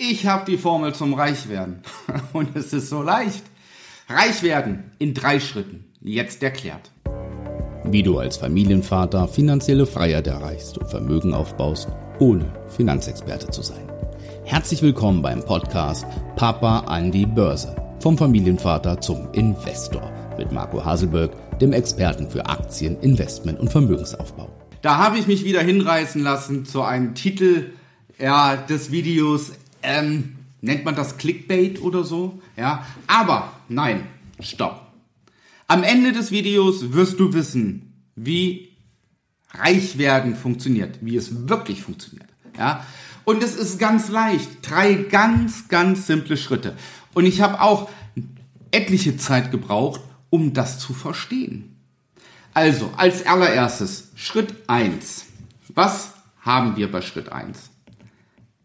Ich habe die Formel zum Reichwerden. Und es ist so leicht. Reich werden in drei Schritten. Jetzt erklärt. Wie du als Familienvater finanzielle Freiheit erreichst und Vermögen aufbaust, ohne Finanzexperte zu sein. Herzlich willkommen beim Podcast Papa an die Börse. Vom Familienvater zum Investor mit Marco Haselberg, dem Experten für Aktien, Investment und Vermögensaufbau. Da habe ich mich wieder hinreißen lassen zu einem Titel ja, des Videos. Ähm, nennt man das Clickbait oder so? Ja, aber nein, stopp. Am Ende des Videos wirst du wissen, wie reich werden funktioniert, wie es wirklich funktioniert. Ja, und es ist ganz leicht. Drei ganz, ganz simple Schritte. Und ich habe auch etliche Zeit gebraucht, um das zu verstehen. Also, als allererstes, Schritt eins. Was haben wir bei Schritt eins?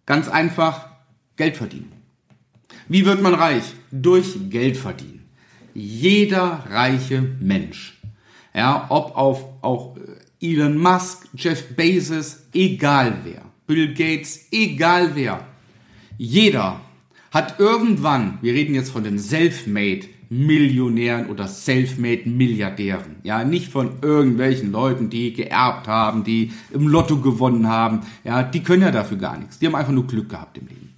Ganz einfach, Geld verdienen. Wie wird man reich? Durch Geld verdienen. Jeder reiche Mensch, ja, ob auf auch Elon Musk, Jeff Bezos, egal wer, Bill Gates, egal wer, jeder hat irgendwann, wir reden jetzt von den Selfmade Millionären oder Selfmade Milliardären, ja, nicht von irgendwelchen Leuten, die geerbt haben, die im Lotto gewonnen haben, ja, die können ja dafür gar nichts. Die haben einfach nur Glück gehabt im Leben.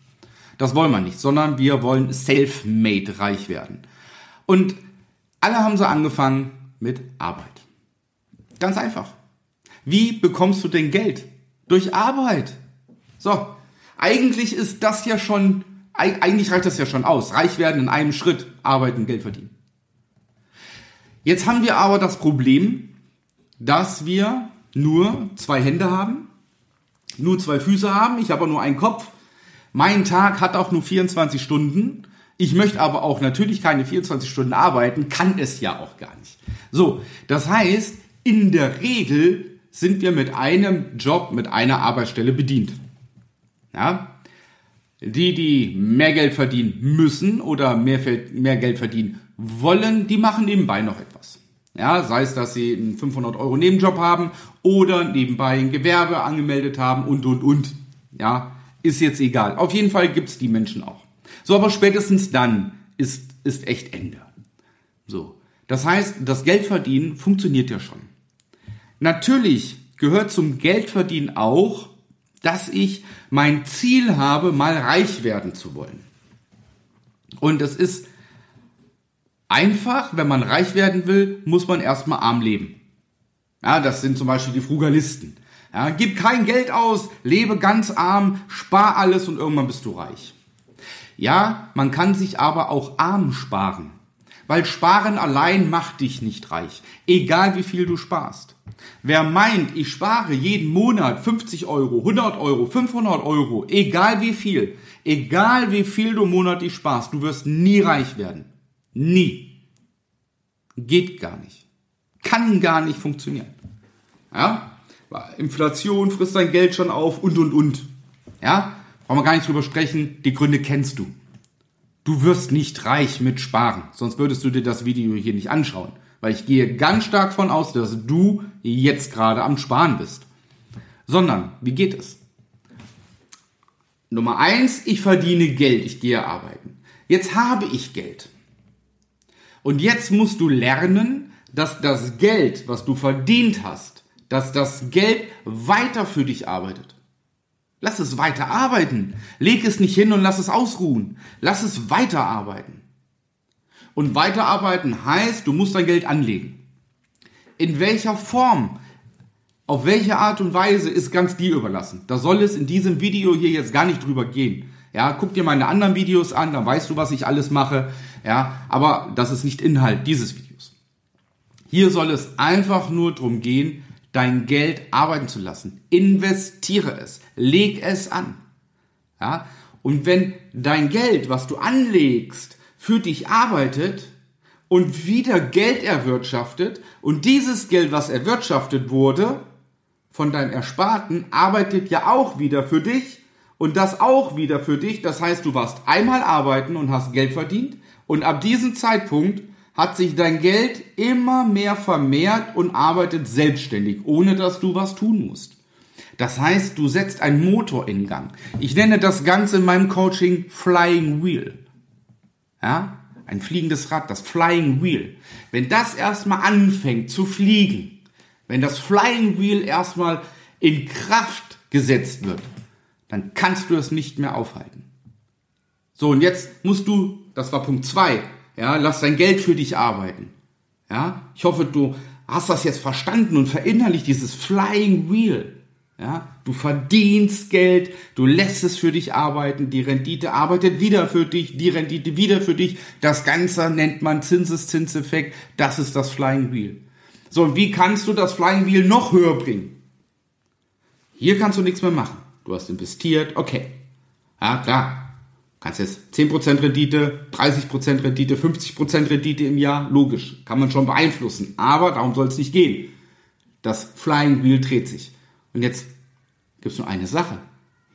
Das wollen wir nicht, sondern wir wollen self-made reich werden. Und alle haben so angefangen mit Arbeit. Ganz einfach. Wie bekommst du denn Geld? Durch Arbeit. So, eigentlich ist das ja schon, eigentlich reicht das ja schon aus. Reich werden in einem Schritt, arbeiten, Geld verdienen. Jetzt haben wir aber das Problem, dass wir nur zwei Hände haben, nur zwei Füße haben, ich habe nur einen Kopf. Mein Tag hat auch nur 24 Stunden. Ich möchte aber auch natürlich keine 24 Stunden arbeiten, kann es ja auch gar nicht. So, das heißt, in der Regel sind wir mit einem Job, mit einer Arbeitsstelle bedient. Ja? Die, die mehr Geld verdienen müssen oder mehr, mehr Geld verdienen wollen, die machen nebenbei noch etwas. Ja, sei es, dass sie einen 500 Euro Nebenjob haben oder nebenbei ein Gewerbe angemeldet haben und, und, und. Ja, ist jetzt egal. Auf jeden Fall gibt's die Menschen auch. So, aber spätestens dann ist, ist echt Ende. So. Das heißt, das Geldverdienen funktioniert ja schon. Natürlich gehört zum Geldverdienen auch, dass ich mein Ziel habe, mal reich werden zu wollen. Und es ist einfach, wenn man reich werden will, muss man erstmal arm leben. Ja, das sind zum Beispiel die Frugalisten. Ja, gib kein Geld aus, lebe ganz arm, spar alles und irgendwann bist du reich. Ja, man kann sich aber auch arm sparen. Weil Sparen allein macht dich nicht reich. Egal wie viel du sparst. Wer meint, ich spare jeden Monat 50 Euro, 100 Euro, 500 Euro, egal wie viel, egal wie viel du monatlich sparst, du wirst nie reich werden. Nie. Geht gar nicht. Kann gar nicht funktionieren. Ja? Inflation frisst dein Geld schon auf und und und. Ja? Brauchen wir gar nicht drüber sprechen, die Gründe kennst du. Du wirst nicht reich mit Sparen, sonst würdest du dir das Video hier nicht anschauen. Weil ich gehe ganz stark von aus, dass du jetzt gerade am Sparen bist. Sondern, wie geht es? Nummer eins, ich verdiene Geld, ich gehe arbeiten. Jetzt habe ich Geld. Und jetzt musst du lernen, dass das Geld, was du verdient hast, dass das Geld weiter für dich arbeitet. Lass es weiter arbeiten. Leg es nicht hin und lass es ausruhen. Lass es weiter arbeiten. Und weiterarbeiten heißt, du musst dein Geld anlegen. In welcher Form, auf welche Art und Weise ist ganz dir überlassen. Da soll es in diesem Video hier jetzt gar nicht drüber gehen. Ja, guck dir meine anderen Videos an, dann weißt du, was ich alles mache. Ja, aber das ist nicht Inhalt dieses Videos. Hier soll es einfach nur darum gehen, dein Geld arbeiten zu lassen. Investiere es. Leg es an. Ja? Und wenn dein Geld, was du anlegst, für dich arbeitet und wieder Geld erwirtschaftet und dieses Geld, was erwirtschaftet wurde, von deinem Ersparten, arbeitet ja auch wieder für dich und das auch wieder für dich. Das heißt, du warst einmal arbeiten und hast Geld verdient und ab diesem Zeitpunkt hat sich dein Geld immer mehr vermehrt und arbeitet selbstständig, ohne dass du was tun musst. Das heißt, du setzt einen Motor in Gang. Ich nenne das Ganze in meinem Coaching Flying Wheel. Ja? Ein fliegendes Rad, das Flying Wheel. Wenn das erstmal anfängt zu fliegen, wenn das Flying Wheel erstmal in Kraft gesetzt wird, dann kannst du es nicht mehr aufhalten. So, und jetzt musst du, das war Punkt zwei, ja, lass dein Geld für dich arbeiten. Ja, ich hoffe, du hast das jetzt verstanden und verinnerlicht dieses Flying Wheel. Ja, du verdienst Geld, du lässt es für dich arbeiten, die Rendite arbeitet wieder für dich, die Rendite wieder für dich. Das Ganze nennt man Zinseszinseffekt. Das ist das Flying Wheel. So, und wie kannst du das Flying Wheel noch höher bringen? Hier kannst du nichts mehr machen. Du hast investiert, okay. Ja, klar. Kannst jetzt 10% Rendite, 30% Rendite, 50% Rendite im Jahr, logisch. Kann man schon beeinflussen. Aber darum soll es nicht gehen. Das Flying Wheel dreht sich. Und jetzt gibt es nur eine Sache.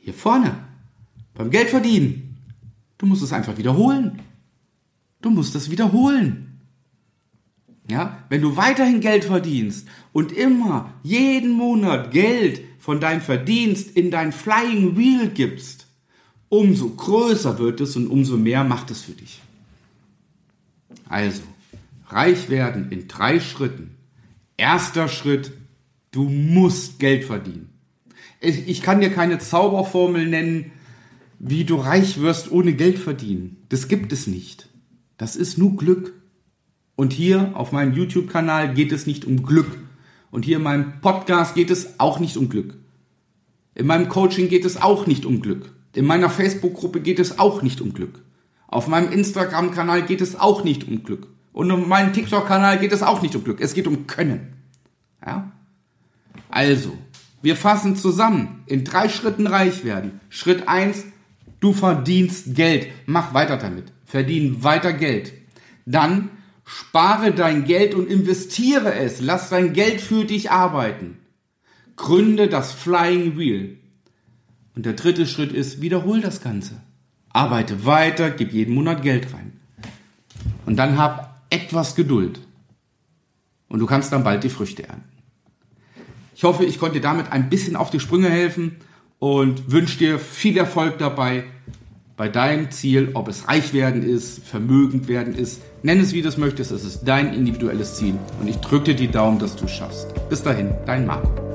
Hier vorne. Beim Geld verdienen. Du musst es einfach wiederholen. Du musst es wiederholen. Ja, wenn du weiterhin Geld verdienst und immer jeden Monat Geld von deinem Verdienst in dein Flying Wheel gibst, umso größer wird es und umso mehr macht es für dich. Also, reich werden in drei Schritten. Erster Schritt, Du musst Geld verdienen. Ich, kann dir keine Zauberformel nennen, wie du reich wirst ohne Geld verdienen. Das gibt es nicht. Das ist nur Glück. Und hier auf meinem YouTube-Kanal geht es nicht um Glück. Und hier in meinem Podcast geht es auch nicht um Glück. In meinem Coaching geht es auch nicht um Glück. In meiner Facebook-Gruppe geht es auch nicht um Glück. Auf meinem Instagram-Kanal geht es auch nicht um Glück. Und auf meinem TikTok-Kanal geht es auch nicht um Glück. Es geht um Können. Ja? Also, wir fassen zusammen. In drei Schritten reich werden. Schritt eins: du verdienst Geld. Mach weiter damit. Verdien weiter Geld. Dann spare dein Geld und investiere es. Lass dein Geld für dich arbeiten. Gründe das Flying Wheel. Und der dritte Schritt ist, wiederhol das Ganze. Arbeite weiter, gib jeden Monat Geld rein. Und dann hab etwas Geduld. Und du kannst dann bald die Früchte ernten. Ich hoffe, ich konnte dir damit ein bisschen auf die Sprünge helfen und wünsche dir viel Erfolg dabei bei deinem Ziel, ob es reich werden ist, vermögend werden ist. Nenn es wie du es möchtest, es ist dein individuelles Ziel und ich drücke dir die Daumen, dass du es schaffst. Bis dahin, dein Marco.